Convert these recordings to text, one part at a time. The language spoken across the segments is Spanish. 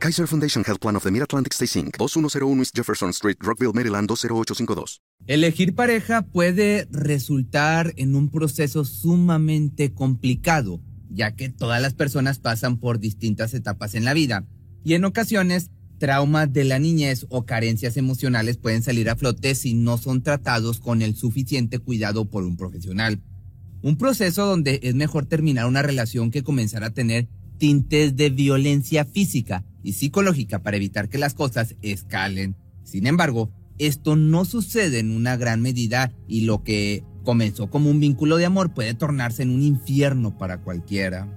Kaiser Foundation Health Plan of the Mid-Atlantic Stay Inc. 2101 East Jefferson Street, Rockville, Maryland 20852. Elegir pareja puede resultar en un proceso sumamente complicado, ya que todas las personas pasan por distintas etapas en la vida y en ocasiones traumas de la niñez o carencias emocionales pueden salir a flote si no son tratados con el suficiente cuidado por un profesional. Un proceso donde es mejor terminar una relación que comenzar a tener tintes de violencia física y psicológica para evitar que las cosas escalen. Sin embargo, esto no sucede en una gran medida y lo que comenzó como un vínculo de amor puede tornarse en un infierno para cualquiera.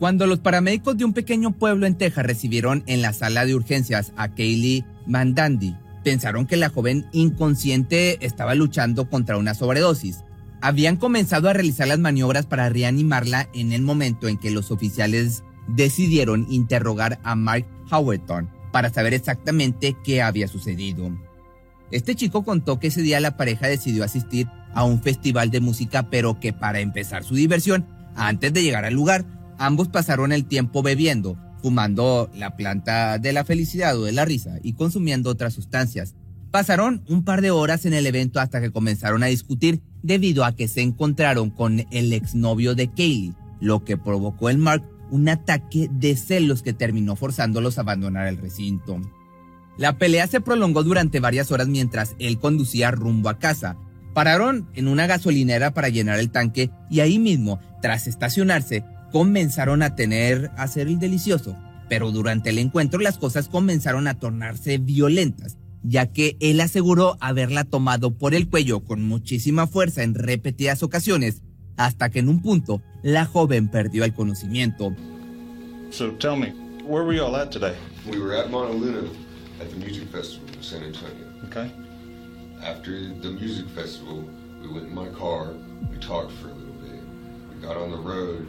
Cuando los paramédicos de un pequeño pueblo en Texas recibieron en la sala de urgencias a Kaylee Mandandi, pensaron que la joven inconsciente estaba luchando contra una sobredosis. Habían comenzado a realizar las maniobras para reanimarla en el momento en que los oficiales decidieron interrogar a Mark Howerton para saber exactamente qué había sucedido. Este chico contó que ese día la pareja decidió asistir a un festival de música, pero que para empezar su diversión, antes de llegar al lugar, Ambos pasaron el tiempo bebiendo, fumando la planta de la felicidad o de la risa y consumiendo otras sustancias. Pasaron un par de horas en el evento hasta que comenzaron a discutir debido a que se encontraron con el exnovio de Kaylee, lo que provocó en Mark un ataque de celos que terminó forzándolos a abandonar el recinto. La pelea se prolongó durante varias horas mientras él conducía rumbo a casa. Pararon en una gasolinera para llenar el tanque y ahí mismo, tras estacionarse, comenzaron a tener a ser el delicioso, pero durante el encuentro las cosas comenzaron a tornarse violentas, ya que él aseguró haberla tomado por el cuello con muchísima fuerza en repetidas ocasiones, hasta que en un punto la joven perdió el conocimiento. So tell me, where were you all at today? We were at Monoluna at the music festival in San Antonio. Okay. After the music festival, we went in my car, we talked for a little bit. We got on the road,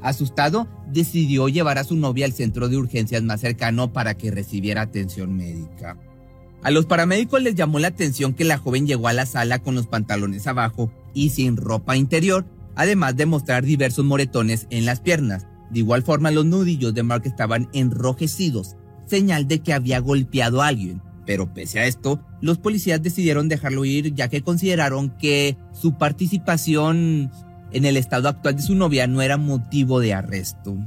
Asustado, decidió llevar a su novia al centro de urgencias más cercano para que recibiera atención médica. A los paramédicos les llamó la atención que la joven llegó a la sala con los pantalones abajo y sin ropa interior, además de mostrar diversos moretones en las piernas, de igual forma, los nudillos de Mark estaban enrojecidos, señal de que había golpeado a alguien. Pero pese a esto, los policías decidieron dejarlo ir ya que consideraron que su participación en el estado actual de su novia no era motivo de arresto.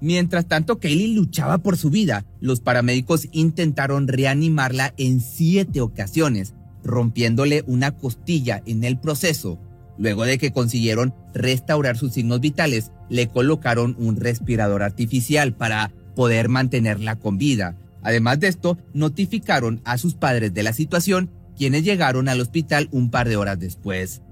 Mientras tanto, Kaylee luchaba por su vida. Los paramédicos intentaron reanimarla en siete ocasiones, rompiéndole una costilla en el proceso. Luego de que consiguieron restaurar sus signos vitales, le colocaron un respirador artificial para poder mantenerla con vida. Además de esto, notificaron a sus padres de la situación, quienes llegaron al hospital un par de horas después.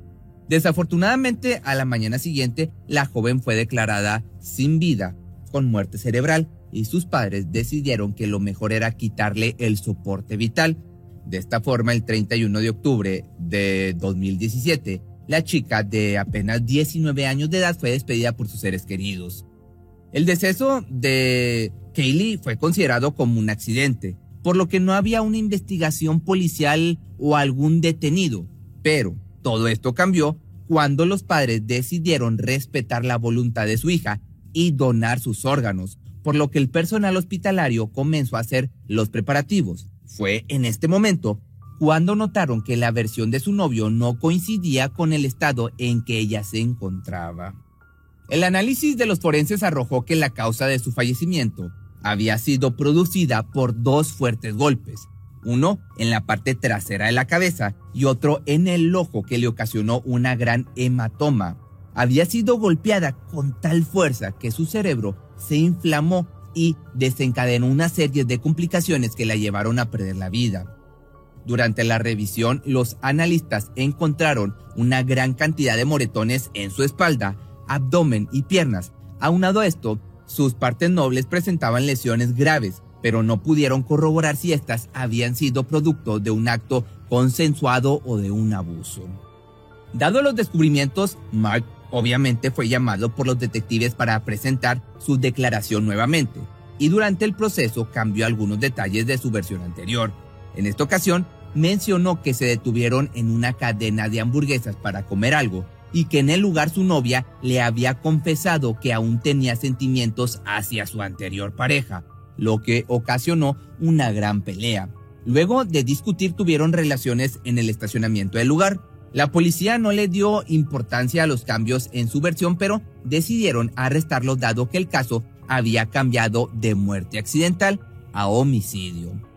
Desafortunadamente, a la mañana siguiente, la joven fue declarada sin vida, con muerte cerebral, y sus padres decidieron que lo mejor era quitarle el soporte vital. De esta forma, el 31 de octubre de 2017, la chica de apenas 19 años de edad fue despedida por sus seres queridos. El deceso de Kaylee fue considerado como un accidente, por lo que no había una investigación policial o algún detenido. Pero todo esto cambió cuando los padres decidieron respetar la voluntad de su hija y donar sus órganos, por lo que el personal hospitalario comenzó a hacer los preparativos. Fue en este momento cuando notaron que la versión de su novio no coincidía con el estado en que ella se encontraba. El análisis de los forenses arrojó que la causa de su fallecimiento había sido producida por dos fuertes golpes, uno en la parte trasera de la cabeza y otro en el ojo que le ocasionó una gran hematoma. Había sido golpeada con tal fuerza que su cerebro se inflamó y desencadenó una serie de complicaciones que la llevaron a perder la vida. Durante la revisión, los analistas encontraron una gran cantidad de moretones en su espalda, abdomen y piernas. Aunado a esto, sus partes nobles presentaban lesiones graves, pero no pudieron corroborar si éstas habían sido producto de un acto consensuado o de un abuso. Dado los descubrimientos, Mark obviamente fue llamado por los detectives para presentar su declaración nuevamente, y durante el proceso cambió algunos detalles de su versión anterior. En esta ocasión, mencionó que se detuvieron en una cadena de hamburguesas para comer algo y que en el lugar su novia le había confesado que aún tenía sentimientos hacia su anterior pareja, lo que ocasionó una gran pelea. Luego de discutir tuvieron relaciones en el estacionamiento del lugar. La policía no le dio importancia a los cambios en su versión, pero decidieron arrestarlo dado que el caso había cambiado de muerte accidental a homicidio.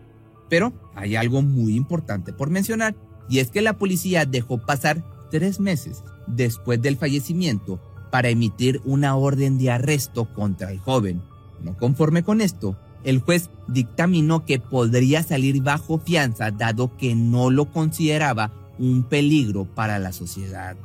Pero hay algo muy importante por mencionar, y es que la policía dejó pasar tres meses después del fallecimiento para emitir una orden de arresto contra el joven. No conforme con esto, el juez dictaminó que podría salir bajo fianza dado que no lo consideraba un peligro para la sociedad.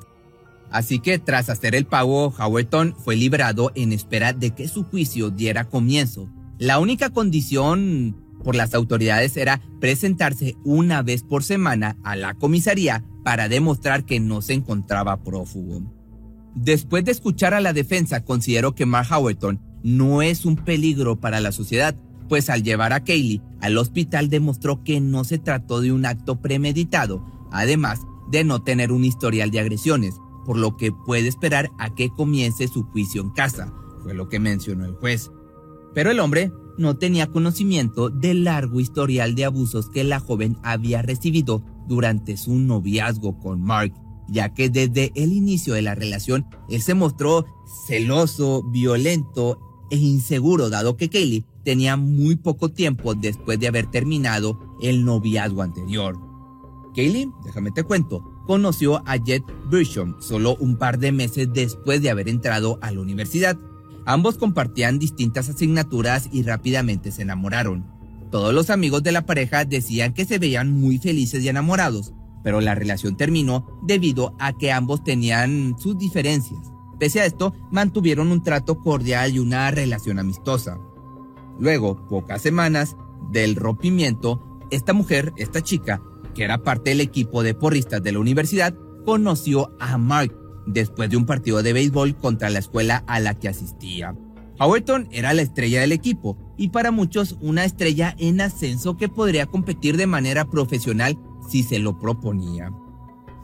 Así que tras hacer el pago, Howerton fue liberado en espera de que su juicio diera comienzo. La única condición por las autoridades era presentarse una vez por semana a la comisaría para demostrar que no se encontraba prófugo. Después de escuchar a la defensa, consideró que Mark Howerton no es un peligro para la sociedad, pues al llevar a Kaylee al hospital demostró que no se trató de un acto premeditado, además de no tener un historial de agresiones, por lo que puede esperar a que comience su juicio en casa, fue lo que mencionó el juez. Pero el hombre no tenía conocimiento del largo historial de abusos que la joven había recibido durante su noviazgo con Mark, ya que desde el inicio de la relación él se mostró celoso, violento e inseguro, dado que Kaylee tenía muy poco tiempo después de haber terminado el noviazgo anterior. Kaylee, déjame te cuento, conoció a Jet Bursham solo un par de meses después de haber entrado a la universidad. Ambos compartían distintas asignaturas y rápidamente se enamoraron. Todos los amigos de la pareja decían que se veían muy felices y enamorados, pero la relación terminó debido a que ambos tenían sus diferencias. Pese a esto, mantuvieron un trato cordial y una relación amistosa. Luego, pocas semanas del rompimiento, esta mujer, esta chica, que era parte del equipo de porristas de la universidad, conoció a Mark después de un partido de béisbol contra la escuela a la que asistía. Howerton era la estrella del equipo y para muchos una estrella en ascenso que podría competir de manera profesional si se lo proponía.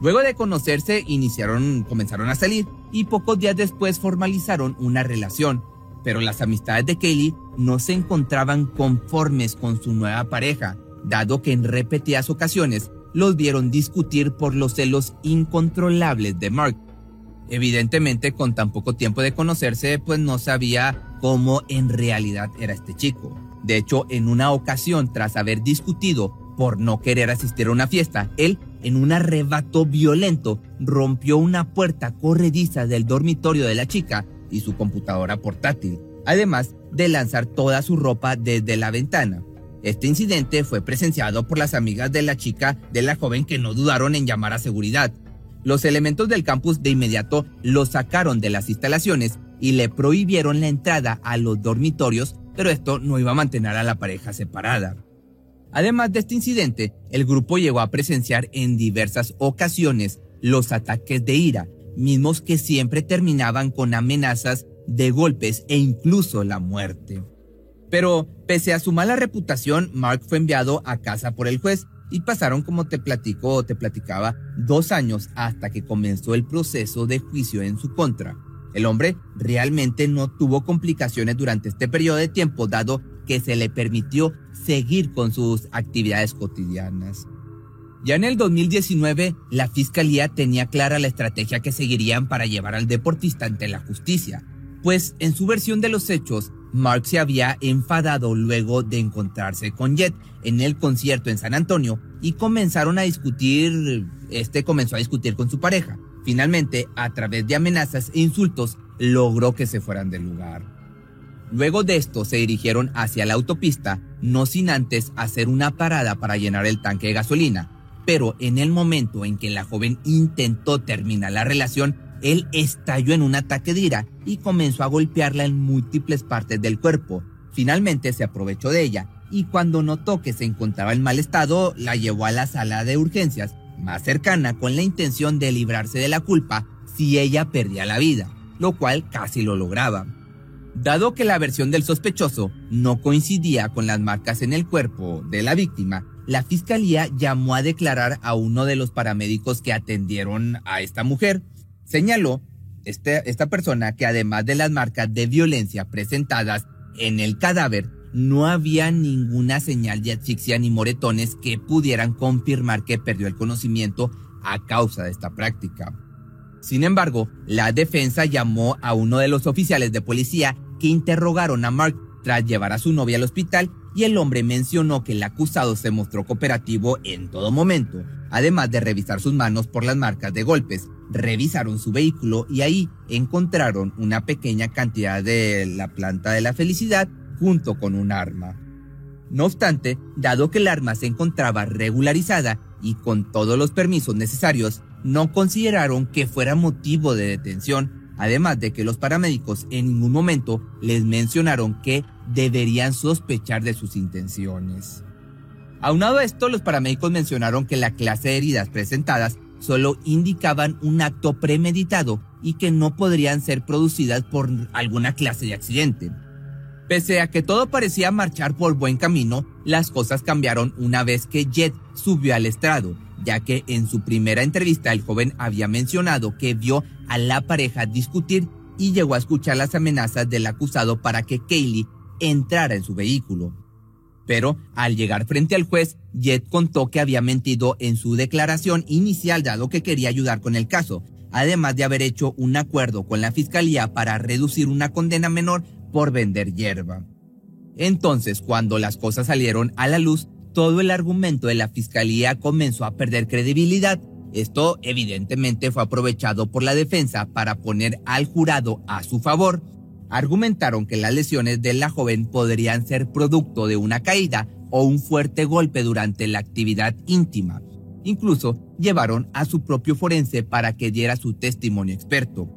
Luego de conocerse, iniciaron, comenzaron a salir y pocos días después formalizaron una relación. Pero las amistades de Kaylee no se encontraban conformes con su nueva pareja, dado que en repetidas ocasiones los vieron discutir por los celos incontrolables de Mark, Evidentemente, con tan poco tiempo de conocerse, pues no sabía cómo en realidad era este chico. De hecho, en una ocasión, tras haber discutido por no querer asistir a una fiesta, él, en un arrebato violento, rompió una puerta corrediza del dormitorio de la chica y su computadora portátil, además de lanzar toda su ropa desde la ventana. Este incidente fue presenciado por las amigas de la chica de la joven que no dudaron en llamar a seguridad, los elementos del campus de inmediato lo sacaron de las instalaciones y le prohibieron la entrada a los dormitorios, pero esto no iba a mantener a la pareja separada. Además de este incidente, el grupo llegó a presenciar en diversas ocasiones los ataques de ira, mismos que siempre terminaban con amenazas de golpes e incluso la muerte. Pero, pese a su mala reputación, Mark fue enviado a casa por el juez y pasaron, como te platico o te platicaba, dos años hasta que comenzó el proceso de juicio en su contra. El hombre realmente no tuvo complicaciones durante este periodo de tiempo, dado que se le permitió seguir con sus actividades cotidianas. Ya en el 2019, la fiscalía tenía clara la estrategia que seguirían para llevar al deportista ante la justicia, pues en su versión de los hechos, Mark se había enfadado luego de encontrarse con Jet en el concierto en San Antonio y comenzaron a discutir, este comenzó a discutir con su pareja. Finalmente, a través de amenazas e insultos, logró que se fueran del lugar. Luego de esto se dirigieron hacia la autopista, no sin antes hacer una parada para llenar el tanque de gasolina. Pero en el momento en que la joven intentó terminar la relación, él estalló en un ataque de ira y comenzó a golpearla en múltiples partes del cuerpo. Finalmente se aprovechó de ella y cuando notó que se encontraba en mal estado, la llevó a la sala de urgencias más cercana con la intención de librarse de la culpa si ella perdía la vida, lo cual casi lo lograba. Dado que la versión del sospechoso no coincidía con las marcas en el cuerpo de la víctima, la fiscalía llamó a declarar a uno de los paramédicos que atendieron a esta mujer. Señaló este, esta persona que además de las marcas de violencia presentadas en el cadáver, no había ninguna señal de asfixia ni moretones que pudieran confirmar que perdió el conocimiento a causa de esta práctica. Sin embargo, la defensa llamó a uno de los oficiales de policía que interrogaron a Mark tras llevar a su novia al hospital y el hombre mencionó que el acusado se mostró cooperativo en todo momento, además de revisar sus manos por las marcas de golpes. Revisaron su vehículo y ahí encontraron una pequeña cantidad de la planta de la felicidad junto con un arma. No obstante, dado que el arma se encontraba regularizada y con todos los permisos necesarios, no consideraron que fuera motivo de detención, además de que los paramédicos en ningún momento les mencionaron que deberían sospechar de sus intenciones. Aunado a esto, los paramédicos mencionaron que la clase de heridas presentadas solo indicaban un acto premeditado y que no podrían ser producidas por alguna clase de accidente. Pese a que todo parecía marchar por buen camino, las cosas cambiaron una vez que Jet subió al estrado ya que en su primera entrevista el joven había mencionado que vio a la pareja discutir y llegó a escuchar las amenazas del acusado para que Kaylee entrara en su vehículo. Pero al llegar frente al juez, Jet contó que había mentido en su declaración inicial dado que quería ayudar con el caso, además de haber hecho un acuerdo con la fiscalía para reducir una condena menor por vender hierba. Entonces, cuando las cosas salieron a la luz, todo el argumento de la fiscalía comenzó a perder credibilidad. Esto evidentemente fue aprovechado por la defensa para poner al jurado a su favor. Argumentaron que las lesiones de la joven podrían ser producto de una caída o un fuerte golpe durante la actividad íntima. Incluso llevaron a su propio forense para que diera su testimonio experto.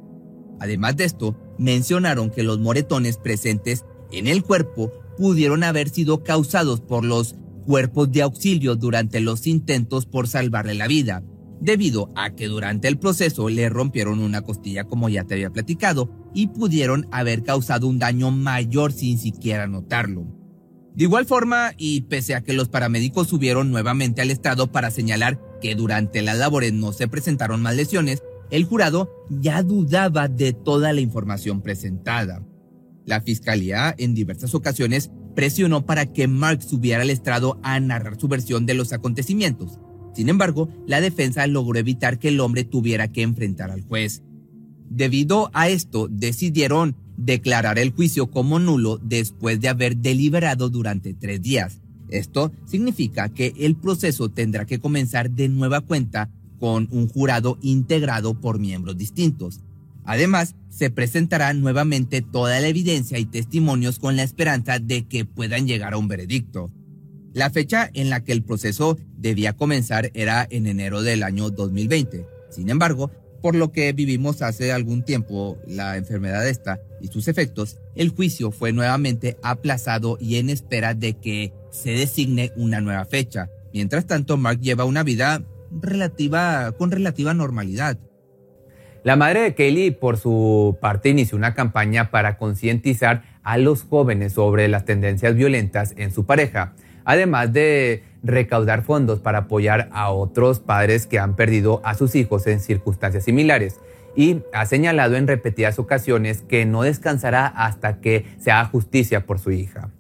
Además de esto, mencionaron que los moretones presentes en el cuerpo pudieron haber sido causados por los cuerpos de auxilio durante los intentos por salvarle la vida, debido a que durante el proceso le rompieron una costilla como ya te había platicado y pudieron haber causado un daño mayor sin siquiera notarlo. De igual forma, y pese a que los paramédicos subieron nuevamente al estado para señalar que durante las labores no se presentaron más lesiones, el jurado ya dudaba de toda la información presentada. La fiscalía en diversas ocasiones presionó para que Mark subiera al estrado a narrar su versión de los acontecimientos. Sin embargo, la defensa logró evitar que el hombre tuviera que enfrentar al juez. Debido a esto, decidieron declarar el juicio como nulo después de haber deliberado durante tres días. Esto significa que el proceso tendrá que comenzar de nueva cuenta con un jurado integrado por miembros distintos. Además, se presentará nuevamente toda la evidencia y testimonios con la esperanza de que puedan llegar a un veredicto. La fecha en la que el proceso debía comenzar era en enero del año 2020. Sin embargo, por lo que vivimos hace algún tiempo la enfermedad esta y sus efectos, el juicio fue nuevamente aplazado y en espera de que se designe una nueva fecha. Mientras tanto, Mark lleva una vida relativa con relativa normalidad. La madre de Kelly, por su parte, inició una campaña para concientizar a los jóvenes sobre las tendencias violentas en su pareja, además de recaudar fondos para apoyar a otros padres que han perdido a sus hijos en circunstancias similares. Y ha señalado en repetidas ocasiones que no descansará hasta que se haga justicia por su hija.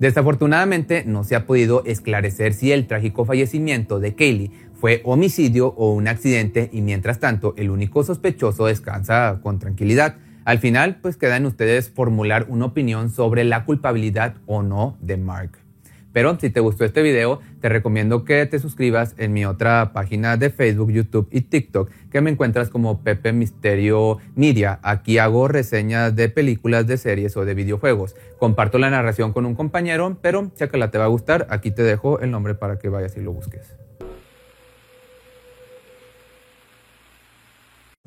Desafortunadamente no se ha podido esclarecer si el trágico fallecimiento de Kaylee fue homicidio o un accidente y mientras tanto el único sospechoso descansa con tranquilidad. Al final, pues queda en ustedes formular una opinión sobre la culpabilidad o no de Mark. Pero si te gustó este video, te recomiendo que te suscribas en mi otra página de Facebook, YouTube y TikTok, que me encuentras como Pepe Misterio Media. Aquí hago reseñas de películas, de series o de videojuegos. Comparto la narración con un compañero, pero la te va a gustar. Aquí te dejo el nombre para que vayas y lo busques.